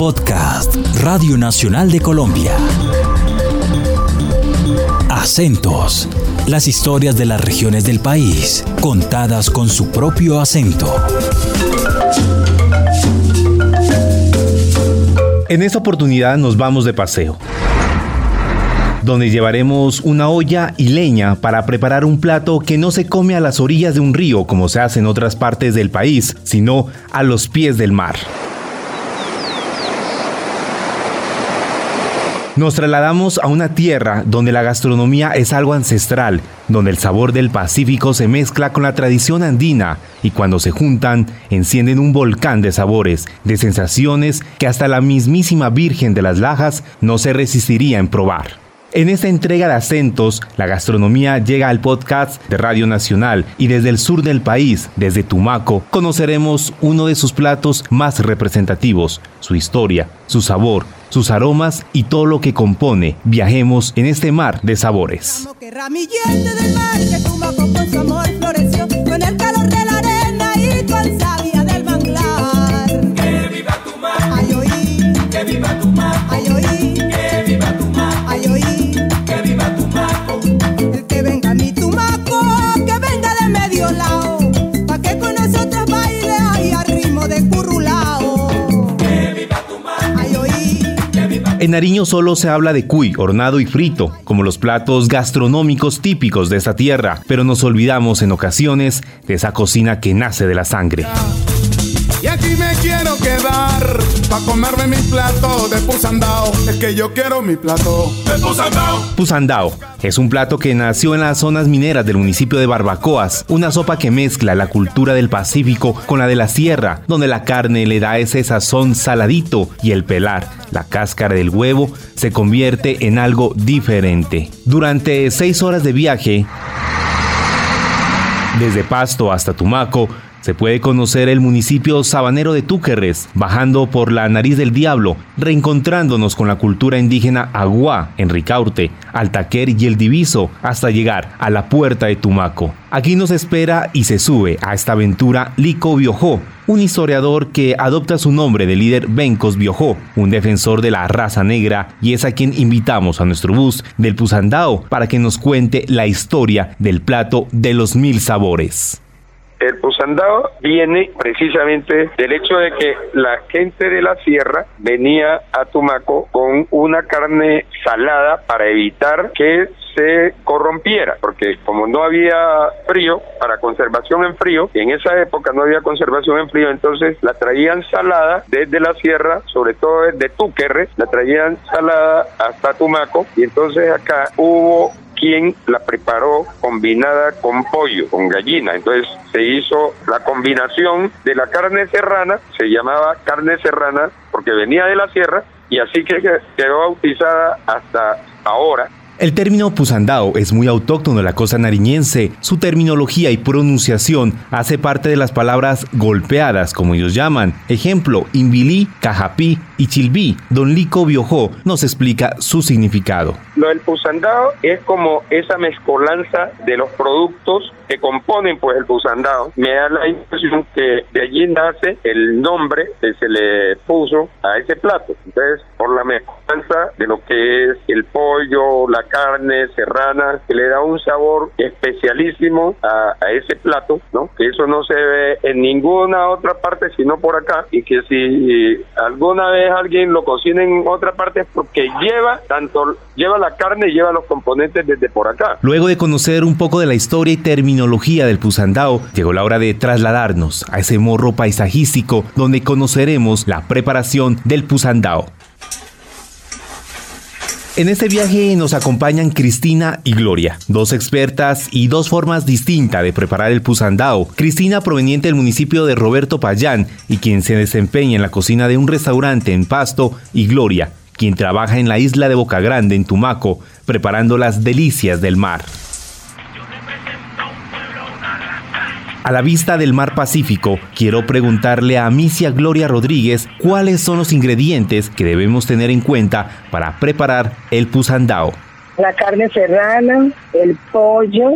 Podcast Radio Nacional de Colombia. Acentos. Las historias de las regiones del país, contadas con su propio acento. En esta oportunidad nos vamos de paseo donde llevaremos una olla y leña para preparar un plato que no se come a las orillas de un río como se hace en otras partes del país, sino a los pies del mar. Nos trasladamos a una tierra donde la gastronomía es algo ancestral, donde el sabor del Pacífico se mezcla con la tradición andina y cuando se juntan encienden un volcán de sabores, de sensaciones que hasta la mismísima Virgen de las Lajas no se resistiría en probar. En esta entrega de acentos, la gastronomía llega al podcast de Radio Nacional y desde el sur del país, desde Tumaco, conoceremos uno de sus platos más representativos, su historia, su sabor, sus aromas y todo lo que compone. Viajemos en este mar de sabores. En Nariño solo se habla de cuy, hornado y frito, como los platos gastronómicos típicos de esta tierra, pero nos olvidamos en ocasiones de esa cocina que nace de la sangre. Y aquí me quiero quedar para comerme mi plato de pusandao. Es que yo quiero mi plato de pusandao. Pusandao es un plato que nació en las zonas mineras del municipio de Barbacoas, una sopa que mezcla la cultura del Pacífico con la de la sierra, donde la carne le da ese sazón saladito y el pelar, la cáscara del huevo, se convierte en algo diferente. Durante seis horas de viaje, desde Pasto hasta Tumaco, se puede conocer el municipio sabanero de Túquerres, bajando por la nariz del diablo, reencontrándonos con la cultura indígena Agua en Ricaurte, Altaquer y el Diviso, hasta llegar a la puerta de Tumaco. Aquí nos espera y se sube a esta aventura Lico Biojó, un historiador que adopta su nombre del líder Bencos Biojó, un defensor de la raza negra, y es a quien invitamos a nuestro bus del Pusandao para que nos cuente la historia del plato de los mil sabores. El pusandao viene precisamente del hecho de que la gente de la sierra venía a Tumaco con una carne salada para evitar que se corrompiera, porque como no había frío, para conservación en frío, en esa época no había conservación en frío, entonces la traían salada desde la sierra, sobre todo desde Túquerre, la traían salada hasta Tumaco, y entonces acá hubo quien la preparó combinada con pollo, con gallina. Entonces se hizo la combinación de la carne serrana, se llamaba carne serrana porque venía de la sierra y así que quedó bautizada hasta ahora el término pusandao es muy autóctono de la cosa nariñense. Su terminología y pronunciación hace parte de las palabras golpeadas, como ellos llaman. Ejemplo, Invilí, Cajapí y Chilbí. Don Lico Biojó nos explica su significado. Lo del pusandao es como esa mezcolanza de los productos que componen pues el pusandao. Me da la impresión que de allí nace el nombre que se le puso a ese plato. Entonces, por la mezcolanza de lo que es el pollo, la carne serrana, que le da un sabor especialísimo a, ese plato, ¿no? Que eso no se ve en ninguna otra parte sino por acá y que si alguna vez alguien lo cocina en otra parte es porque lleva tanto lleva la carne y lleva los componentes desde por acá. Luego de conocer un poco de la historia y terminología del pusandao, llegó la hora de trasladarnos a ese morro paisajístico donde conoceremos la preparación del pusandao. En este viaje nos acompañan Cristina y Gloria, dos expertas y dos formas distintas de preparar el pusandao. Cristina proveniente del municipio de Roberto Payán y quien se desempeña en la cocina de un restaurante en Pasto y Gloria, quien trabaja en la isla de Boca Grande en Tumaco, preparando las delicias del mar. A la vista del mar Pacífico, quiero preguntarle a Misia Gloria Rodríguez cuáles son los ingredientes que debemos tener en cuenta para preparar el pusandao. La carne serrana, el pollo,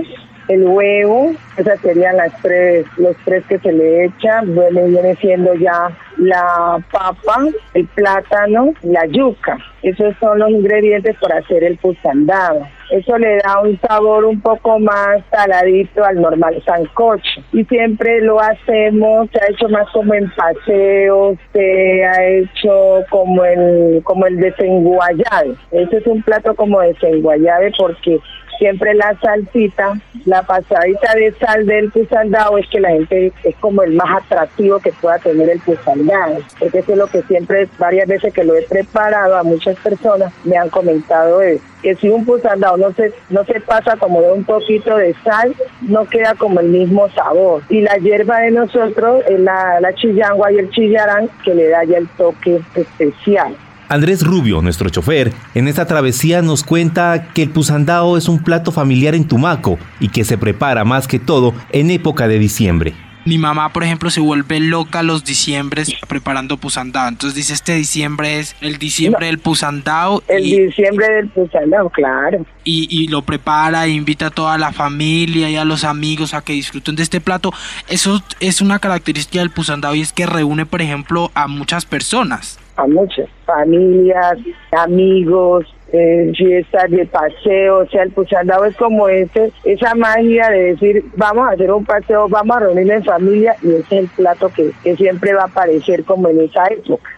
el huevo, esas serían las tres, los tres que se le echan, bueno, viene siendo ya la papa, el plátano, la yuca. Esos son los ingredientes para hacer el pusandado. Eso le da un sabor un poco más saladito al normal sancocho. Y siempre lo hacemos, se ha hecho más como en paseos, se ha hecho como el, como el desenguayado. Ese es un plato como desenguayado porque siempre la salsita, la pasadita de sal del pusandado es que la gente es como el más atractivo que pueda tener el pusandado, porque eso es lo que siempre, varias veces que lo he preparado a muchas personas me han comentado es que si un pusandado no se, no se pasa como de un poquito de sal, no queda como el mismo sabor. Y la hierba de nosotros la, la chillangua y el chillarán que le da ya el toque especial. Andrés Rubio, nuestro chofer, en esta travesía nos cuenta que el pusandao es un plato familiar en Tumaco y que se prepara más que todo en época de diciembre. Mi mamá, por ejemplo, se vuelve loca los diciembres preparando pusandao. Entonces dice, este diciembre es el diciembre del pusandao. El diciembre del pusandao, claro. Y, y, lo prepara, e invita a toda la familia y a los amigos a que disfruten de este plato. Eso es una característica del pusandao y es que reúne, por ejemplo, a muchas personas a muchas familias, amigos, eh, fiestas de paseo, o sea, el puchandao es como ese, esa magia de decir, vamos a hacer un paseo, vamos a reunir en familia, y ese es el plato que, que siempre va a aparecer como en esa época.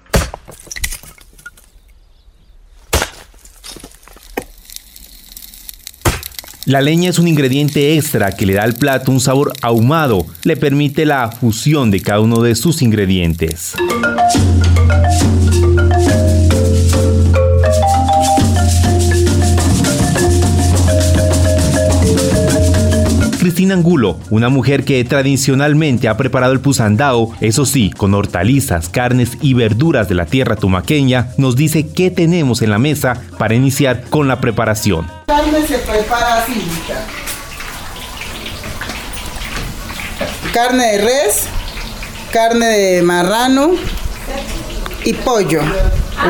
La leña es un ingrediente extra que le da al plato un sabor ahumado, le permite la fusión de cada uno de sus ingredientes. Cristina Angulo, una mujer que tradicionalmente ha preparado el pusandao, eso sí, con hortalizas, carnes y verduras de la tierra tumaqueña, nos dice qué tenemos en la mesa para iniciar con la preparación. La carne se prepara así, carne de res, carne de marrano y pollo,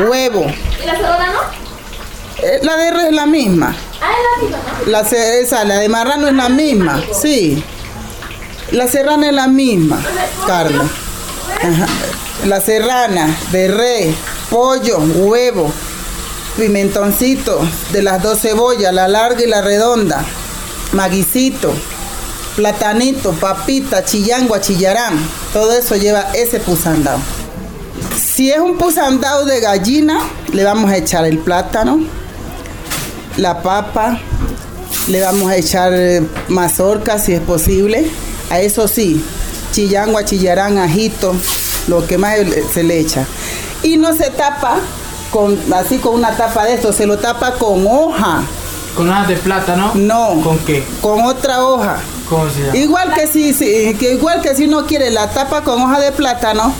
huevo. ¿Y la cebolla no? Eh, la de res es la misma. Ah, la esa, la de marrano es la misma, sí. La serrana es la misma carne. La serrana de pollo, huevo, pimentoncito de las dos cebollas, la larga y la redonda, maguicito, platanito, papita, chillangua, chillarán. Todo eso lleva ese pusandao. Si es un pusandao de gallina, le vamos a echar el plátano, la papa, le vamos a echar eh, mazorca si es posible. A eso sí, chillangua, chillarán, ajito, lo que más se le echa. Y no se tapa con, así con una tapa de esto, se lo tapa con hoja. ¿Con hojas de plátano? No. ¿Con qué? Con otra hoja. ¿Cómo se llama? Igual que si, que igual que si uno quiere la tapa con hoja de plátano,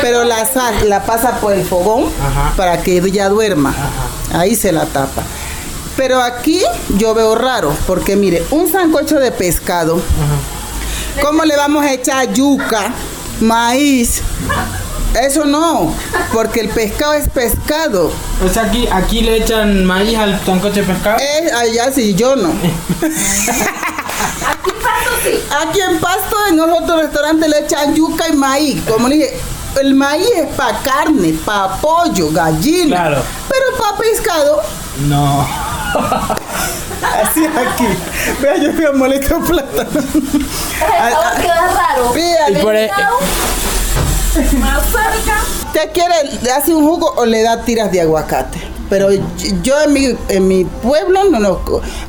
pero la, la pasa por el fogón para que ya duerma. Ahí se la tapa. Pero aquí yo veo raro, porque mire, un sancocho de pescado, ¿cómo le vamos a echar yuca, maíz? Eso no, porque el pescado es pescado. O sea, aquí, aquí le echan maíz al sancocho de pescado. Es allá sí, yo no. aquí en Pasto sí. Aquí en Pasto, en otros restaurantes le echan yuca y maíz. Como le dije, el maíz es para carne, para pollo, gallina. Claro. Pero para pescado. No. Así aquí. Vea, yo fui a moler con plátano. El queda raro. Vea, Y por e- Más cerca. ¿Te quiere, le hace un jugo o le da tiras de aguacate? Pero yo en mi, en mi pueblo, no nos,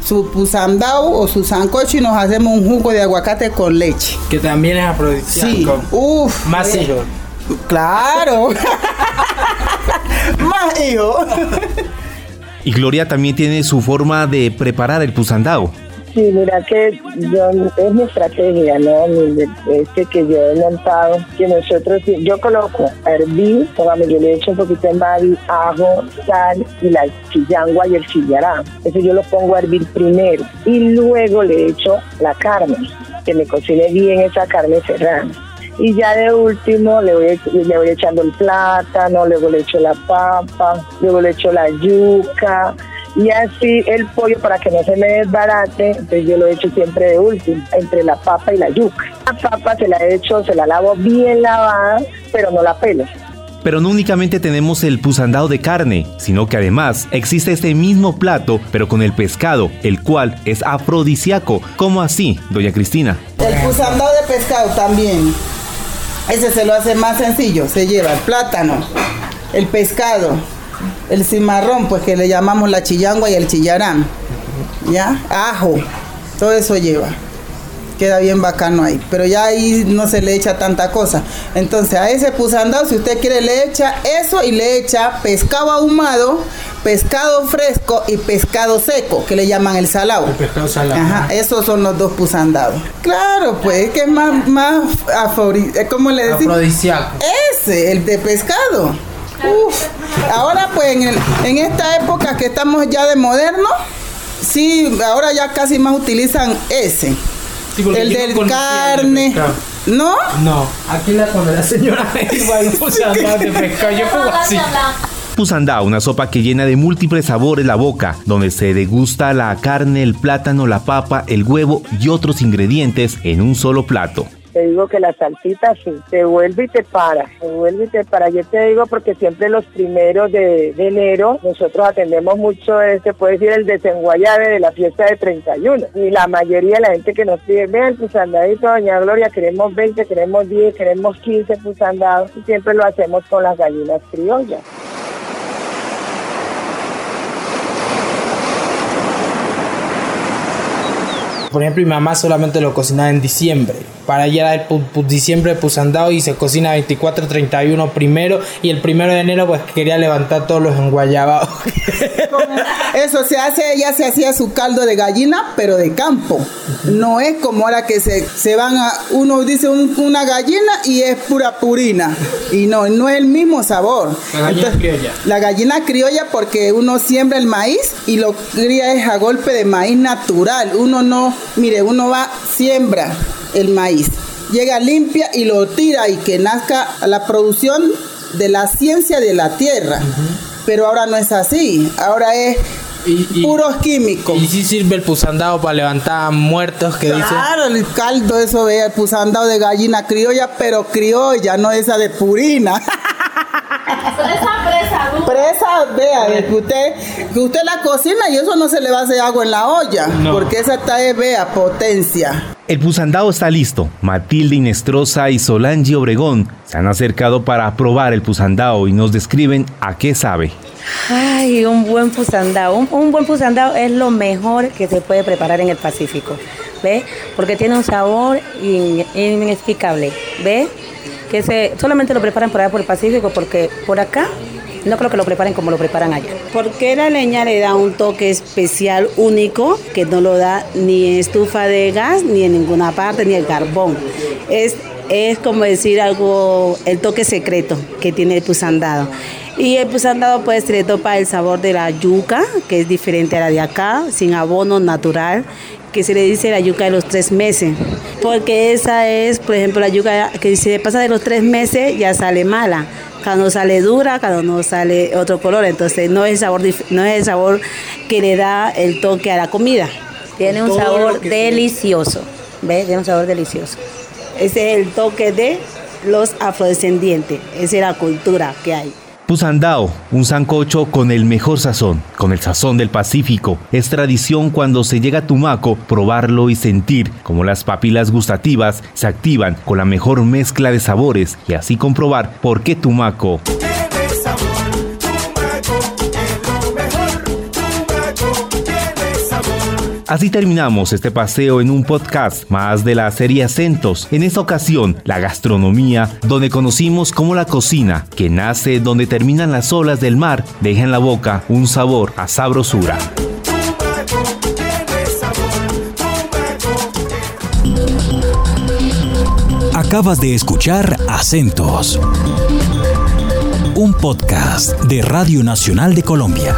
su pusandao o su sancocho y nos hacemos un jugo de aguacate con leche. Que también es afrodisíaco. Sí, uff. Más hijos. Claro. Más hijos. Y Gloria también tiene su forma de preparar el pusandao. Sí, mira que yo, es mi estrategia, ¿no? Este que yo he montado, que nosotros, yo coloco a hervir, póngame, yo le echo un poquito de maíz, ajo, sal y la chillangua y el chillarán. Eso yo lo pongo a hervir primero y luego le echo la carne, que me cocine bien esa carne serrana. Y ya de último le voy, le voy echando el plátano, luego le echo la papa, luego le echo la yuca, Y así el pollo para que no se me desbarate, entonces yo lo he hecho siempre de último, entre la papa y la yuca. La papa se la he hecho, se la lavo bien lavada, pero no la pelo. Pero no únicamente tenemos el pusandado de carne, sino que además existe este mismo plato, pero con el pescado, el cual es afrodisíaco. ¿Cómo así, doña Cristina? El pusandado de pescado también. Ese se lo hace más sencillo. Se lleva el plátano, el pescado, el cimarrón, pues que le llamamos la chillangua y el chillarán. ¿Ya? Ajo. Todo eso lleva queda bien bacano ahí. Pero ya ahí no se le echa tanta cosa. Entonces a ese pusandado, si usted quiere, le echa eso y le echa pescado ahumado, pescado fresco y pescado seco, que le llaman el salado. El pescado salado. Ajá, esos son los dos pusandados. Claro, pues, que es más, más afori- ¿cómo le decimos? Afrodisíaco. Ese, el de pescado. Uf. Ahora pues en, el- en esta época que estamos ya de moderno, sí, ahora ya casi más utilizan ese. Sí, el del conocía el de carne. ¿No? No, aquí la con la señora igual pusandado de pescado. Yo como así. Pusandao, una sopa que llena de múltiples sabores la boca, donde se degusta la carne, el plátano, la papa, el huevo y otros ingredientes en un solo plato. Te digo que la salsita sí, te vuelve y te para, te vuelve y te para. Yo te digo porque siempre los primeros de, de enero nosotros atendemos mucho, este puede decir, el desenguayabe de la fiesta de 31. Y la mayoría de la gente que nos pide, vean pusandadito, doña Gloria, queremos 20, queremos 10, queremos 15 pusandados. Y siempre lo hacemos con las gallinas criollas. Por ejemplo, mi mamá solamente lo cocinaba en diciembre. Para allá era el diciembre pusandado y se cocina 24, 31 primero. Y el primero de enero, pues quería levantar todos los enguayabados. Eso se hace, ya se hacía su caldo de gallina, pero de campo. No es como ahora que se, se van a, uno dice un- una gallina y es pura purina. Y no, no es el mismo sabor. La gallina criolla. La gallina criolla porque uno siembra el maíz y lo cría es a golpe de maíz natural. Uno no, mire, uno va, siembra el maíz, llega limpia y lo tira y que nazca la producción de la ciencia de la tierra. Pero ahora no es así, ahora es Y, y- puros químicos. y sí sirve el pusandado para levantar muertos que dicen. Claro, el caldo, eso ve, el pusandado de gallina criolla, pero criolla, no esa de purina. Vea, que usted, que usted la cocina y eso no se le va a hacer agua en la olla, No. porque esa está, es, vea, potencia. El pusandao está listo. Matilde Inestrosa y Solange Obregón se han acercado para probar el pusandao y nos describen a qué sabe. Ay, un buen pusandao. Un, un buen pusandao es lo mejor que se puede preparar en el Pacífico. ¿Ve? Porque tiene un sabor in- inexplicable. ¿Ve? Que se, solamente lo preparan por allá por el Pacífico porque por acá no creo que lo preparen como lo preparan allá. Porque la leña le da un toque especial único que no lo da ni estufa de gas ni en ninguna parte ni el carbón. Es, es como decir algo, el toque secreto que tiene el pusandado. Y el pusandado pues se le topa el sabor de la yuca, que es diferente a la de acá, sin abono natural, que se le dice la yuca de los tres meses. Porque esa es, por ejemplo, la yuca que si se pasa de los tres meses ya sale mala. Cuando sale dura, cuando no sale otro color. Entonces no es el sabor, no es el sabor que le da el toque a la comida. Tiene un sabor delicioso. ¿Ves? Tiene un sabor delicioso. Ese es el toque de los afrodescendientes. Esa es la cultura que hay. Pusandao, un sancocho con el mejor sazón, con el sazón del Pacífico. Es tradición cuando se llega a Tumaco probarlo y sentir cómo las papilas gustativas se activan con la mejor mezcla de sabores y así comprobar por qué Tumaco Así terminamos este paseo en un podcast más de la serie Acentos. En esta ocasión, la gastronomía, donde conocimos cómo la cocina, que nace donde terminan las olas del mar, deja en la boca un sabor a sabrosura. Acabas de escuchar Acentos, un podcast de Radio Nacional de Colombia.